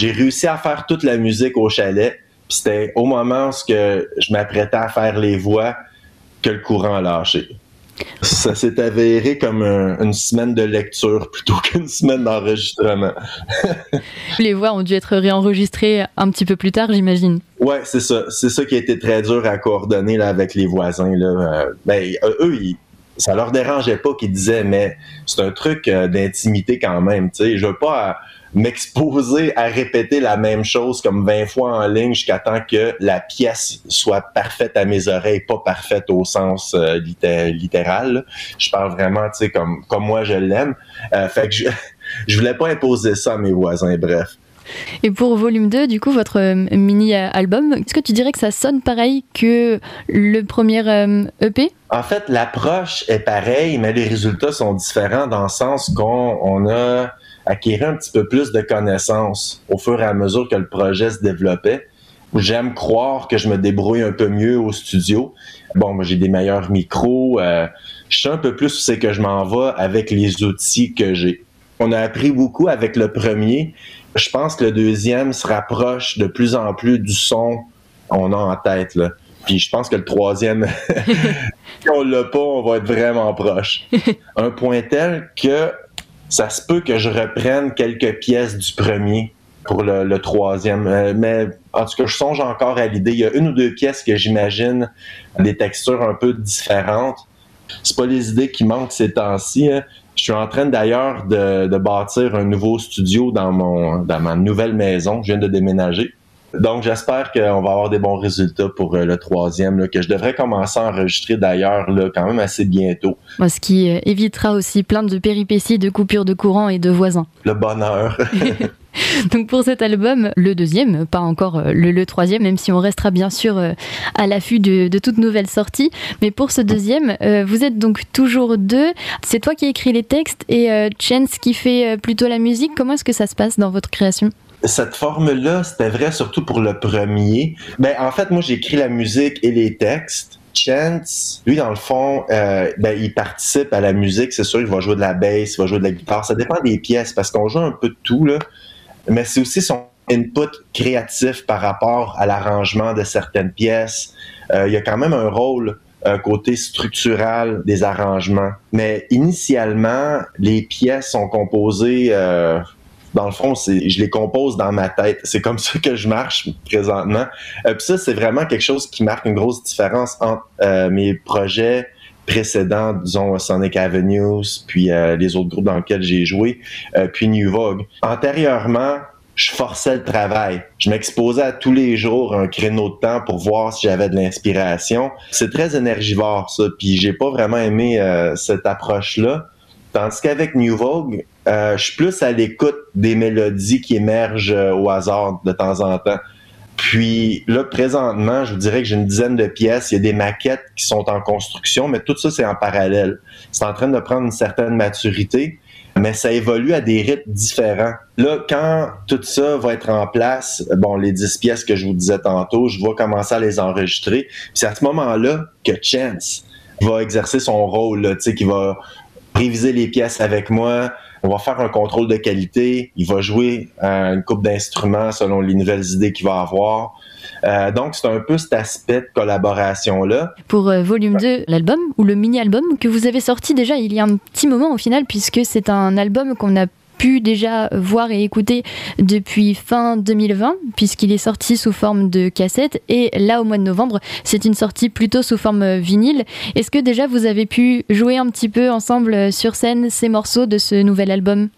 J'ai réussi à faire toute la musique au chalet. Puis c'était au moment où je m'apprêtais à faire les voix que le courant a lâché. Ça s'est avéré comme un- une semaine de lecture plutôt <laughs> qu'une semaine d'enregistrement. <laughs> Les voix ont dû être réenregistrées un petit peu plus tard, j'imagine. Ouais, c'est ça. C'est ça qui a été très dur à coordonner là, avec les voisins. Là. Euh, ben, euh, eux, ils- ça leur dérangeait pas qu'ils disaient, mais c'est un truc euh, d'intimité quand même. Je veux pas m'exposer à répéter la même chose comme 20 fois en ligne jusqu'à temps que la pièce soit parfaite à mes oreilles, pas parfaite au sens euh, litté- littéral. Je parle vraiment, tu sais, comme comme moi je l'aime. Euh, fait que je, <laughs> je voulais pas imposer ça à mes voisins. Bref. Et pour volume 2, du coup, votre euh, mini-album, est-ce que tu dirais que ça sonne pareil que le premier EP En fait, l'approche est pareille, mais les résultats sont différents dans le sens qu'on on a acquis un petit peu plus de connaissances au fur et à mesure que le projet se développait. J'aime croire que je me débrouille un peu mieux au studio. Bon, moi j'ai des meilleurs micros. euh, je sais un peu plus où c'est que je m'en vais avec les outils que j'ai. On a appris beaucoup avec le premier. Je pense que le deuxième se rapproche de plus en plus du son qu'on a en tête. Là. Puis je pense que le troisième, <laughs> si on l'a pas, on va être vraiment proche. <laughs> Un point tel que ça se peut que je reprenne quelques pièces du premier pour le, troisième. Euh, mais en tout cas, je songe encore à l'idée. Il y a une ou deux pièces que j'imagine des textures un peu différentes. C'est pas les idées qui manquent ces temps-ci. hein. Je suis en train d'ailleurs de, de bâtir un nouveau studio dans mon dans ma nouvelle maison. Je viens de déménager. Donc, j'espère qu'on va avoir des bons résultats pour euh, le troisième, là, que je devrais commencer à enregistrer d'ailleurs quand même assez bientôt. Ce qui euh, évitera aussi plein de péripéties, de coupures de courant et de voisins. Le bonheur. <laughs> <laughs> Donc pour cet album, le deuxième, pas encore euh, le, le troisième, même si on restera bien sûr à l'affût de, de toute nouvelle sortie. Mais pour ce deuxième, euh, vous êtes donc toujours deux. C'est toi qui écris les textes et euh, Chance qui fait plutôt la musique. Comment est-ce que ça se passe dans votre création? Cette forme-là, c'était vrai surtout pour le premier. Ben, en fait, moi, j'ai écrit la musique et les textes. Chance, lui, dans le fond, euh, ben, il participe à la musique. C'est sûr, il va jouer de la bass, il va jouer de la guitare. Ça dépend des pièces parce qu'on joue un peu de tout, là. Mais c'est aussi son input créatif par rapport à l'arrangement de certaines pièces. Euh, il y a quand même un rôle euh, côté structural des arrangements. Mais initialement, les pièces sont composées euh, dans le fond, c'est, je les compose dans ma tête. C'est comme <laughs> ça que je marche présentement. Euh, Puis ça, c'est vraiment quelque chose qui marque une grosse différence entre euh, mes projets précédents, disons Sonic Avenues, puis euh, les autres groupes dans lesquels j'ai joué, euh, puis New Vogue. Antérieurement, je forçais le travail. Je m'exposais à tous les jours un créneau de temps pour voir si j'avais de l'inspiration. C'est très énergivore ça, puis j'ai pas vraiment aimé euh, cette approche-là. Tandis qu'avec New Vogue, euh, je suis plus à l'écoute des mélodies qui émergent euh, au hasard de temps en temps. Puis là, présentement, je vous dirais que j'ai une dizaine de pièces. Il y a des maquettes qui sont en construction, mais tout ça, c'est en parallèle. C'est en train de prendre une certaine maturité, mais ça évolue à des rythmes différents. Là, quand tout ça va être en place, bon, les 10 pièces que je vous disais tantôt, je vais commencer à les enregistrer. Puis c'est à ce moment-là que Chance va exercer son rôle, tu sais, qui va réviser les pièces avec moi, on va faire un contrôle de qualité. Il va jouer euh, une coupe d'instruments selon les nouvelles idées qu'il va avoir. Euh, donc, c'est un peu cet aspect de collaboration-là. Pour euh, volume 2, l'album ou le mini-album que vous avez sorti déjà il y a un petit moment au final, puisque c'est un album qu'on a pu déjà voir et écouter depuis fin 2020, puisqu'il est sorti sous forme de cassette. Et là, au mois de novembre, c'est une sortie plutôt sous forme euh, vinyle. Est-ce que déjà vous avez pu jouer un petit peu ensemble euh, sur scène ces morceaux de ce nouvel album?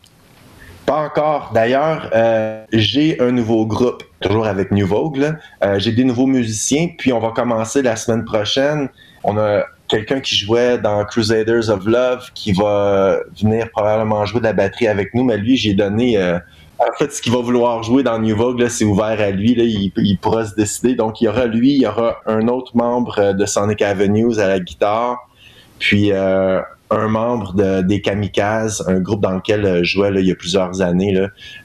Pas encore. D'ailleurs, euh, j'ai un nouveau groupe, toujours avec New Vogue. j'ai des nouveaux musiciens, puis on va commencer la semaine prochaine. On a quelqu'un qui jouait dans Crusaders of Love qui va venir probablement jouer de la batterie avec nous, mais lui, j'ai donné. euh, en fait, ce qu'il va vouloir jouer dans New Vogue, c'est ouvert à lui. Là, il, il pourra se décider. Donc, il y aura lui, il y aura un autre membre euh, de Sonic Avenues à la guitare, puis euh, un membre de, des Kamikazes, un groupe dans lequel euh, je jouais il y a plusieurs années,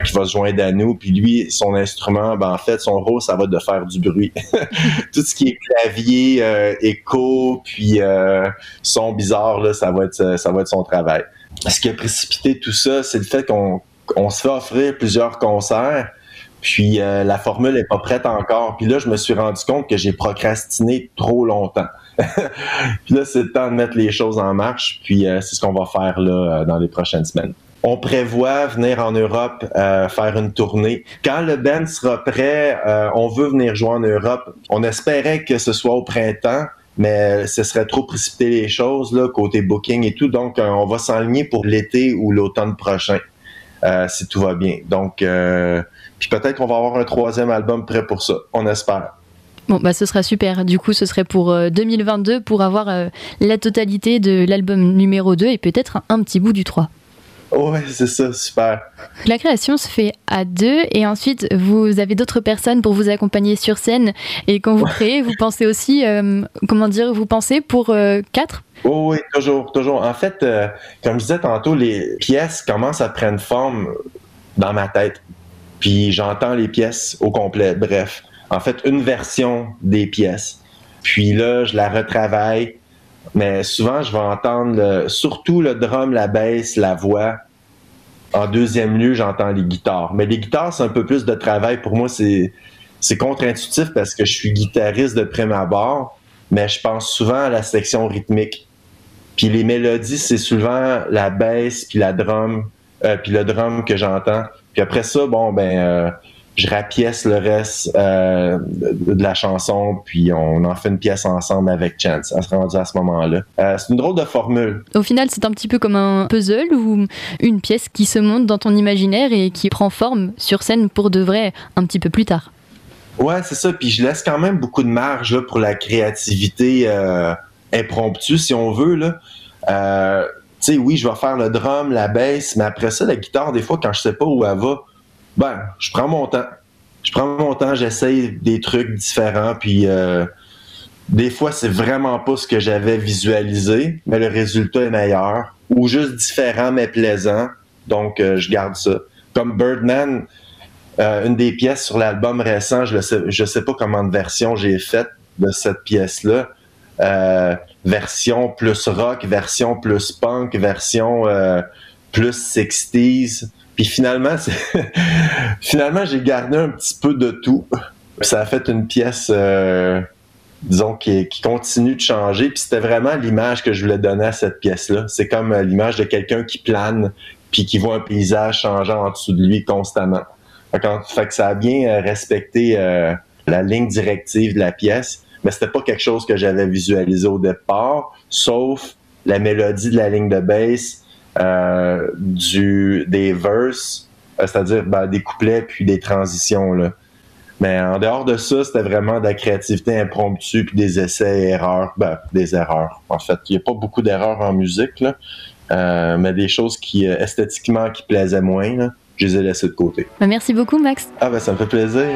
qui va se joindre à nous. Puis lui, son instrument, ben, en fait, son rôle, ça va de faire du bruit. <laughs> Tout ce qui est clavier, euh, écho, puis euh, son bizarre, là, ça va être, ça va être son travail. Ce qui a précipité tout ça, c'est le fait qu'on on se fait offrir plusieurs concerts. Puis la formule est pas prête encore. Puis là, je me suis rendu compte que j'ai procrastiné trop longtemps. <laughs> puis là, c'est le temps de mettre les choses en marche. Puis euh, c'est ce qu'on va faire là euh, dans les prochaines semaines. On prévoit venir en Europe euh, faire une tournée. Quand le band sera prêt, on veut venir jouer en Europe. On espérait que ce soit au printemps, mais ce serait trop précipiter les choses là côté booking et tout. Donc, on va s'enligner pour l'été ou l'automne prochain, si tout va bien. Donc, puis peut-être qu'on va avoir un troisième album prêt pour ça. On espère. Bon, bah ce sera super. Du coup, ce serait pour euh, 2022 pour avoir euh, la totalité de l'album numéro 2 et peut-être un, un petit bout du 3. Ouais, c'est ça, super. La création se fait à deux et ensuite vous avez d'autres personnes pour vous accompagner sur scène et quand vous créez, vous pensez aussi, euh, comment dire, vous pensez pour euh, quatre? Oh, oui, toujours, toujours. En fait, euh, comme je disais tantôt, les pièces commencent à prendre forme dans ma tête. Puis j'entends les pièces au complet. Bref, en fait, une version des pièces. Puis là, je la retravaille. Mais souvent, je vais entendre surtout le drum, la basse, la voix. En deuxième lieu, j'entends les guitares. Mais les guitares, c'est un peu plus de travail. Pour moi, c'est c'est contre-intuitif parce que je suis guitariste de prime abord, mais je pense souvent à la section rythmique. Puis les mélodies, c'est souvent la basse puis la drum, euh, puis le drum que j'entends. Puis après ça, bon ben, euh, je rapièce le reste euh, de, de la chanson, puis on en fait une pièce ensemble avec Chance. À ce rendu à ce moment-là, Euh, c'est une drôle de formule. Au final, c'est un petit peu comme un puzzle ou une pièce qui se monte dans ton imaginaire et qui prend forme sur scène pour de vrai un petit peu plus tard. Ouais, c'est ça. Puis je laisse quand même beaucoup de marge là, pour la créativité euh, impromptue, si on veut. Là. Euh, tu sais, oui, je vais faire le drum, la basse, mais après ça, la guitare, des fois, quand je sais pas où elle va, ben, je prends mon temps. Je prends mon temps, j'essaye des trucs différents, puis euh, des fois, c'est vraiment pas ce que j'avais visualisé, mais le résultat est meilleur, ou juste différent mais plaisant. Donc, euh, je garde ça. Comme Birdman, euh, une des pièces sur l'album récent, je ne sais, je sais pas comment de version j'ai faite de cette pièce-là. Euh, version plus rock, version plus punk, version euh, plus 60s. Puis finalement, <laughs> finalement j'ai gardé un petit peu de tout. Ça a fait une pièce, euh, disons, qui, qui continue de changer. Puis c'était vraiment l'image que je voulais donner à cette pièce-là. C'est comme euh, l'image de quelqu'un qui plane puis qui voit un paysage changeant en dessous de lui constamment. Fait, que ça a bien euh, respecté euh, la ligne directive de la pièce, mais c'était pas quelque chose que j'avais visualisé au départ, sauf la mélodie de la ligne de bass, euh, du des verses, euh, c'est-à-dire ben, des couplets puis des transitions là. Mais en dehors de ça, c'était vraiment de la créativité impromptue puis des essais et erreurs, ben, des erreurs. En fait, il n'y a pas beaucoup d'erreurs en musique là, euh, mais des choses qui esthétiquement qui plaisaient moins là, je les ai laissées de côté. Bah, merci beaucoup, Max. Ah ben ça me fait plaisir.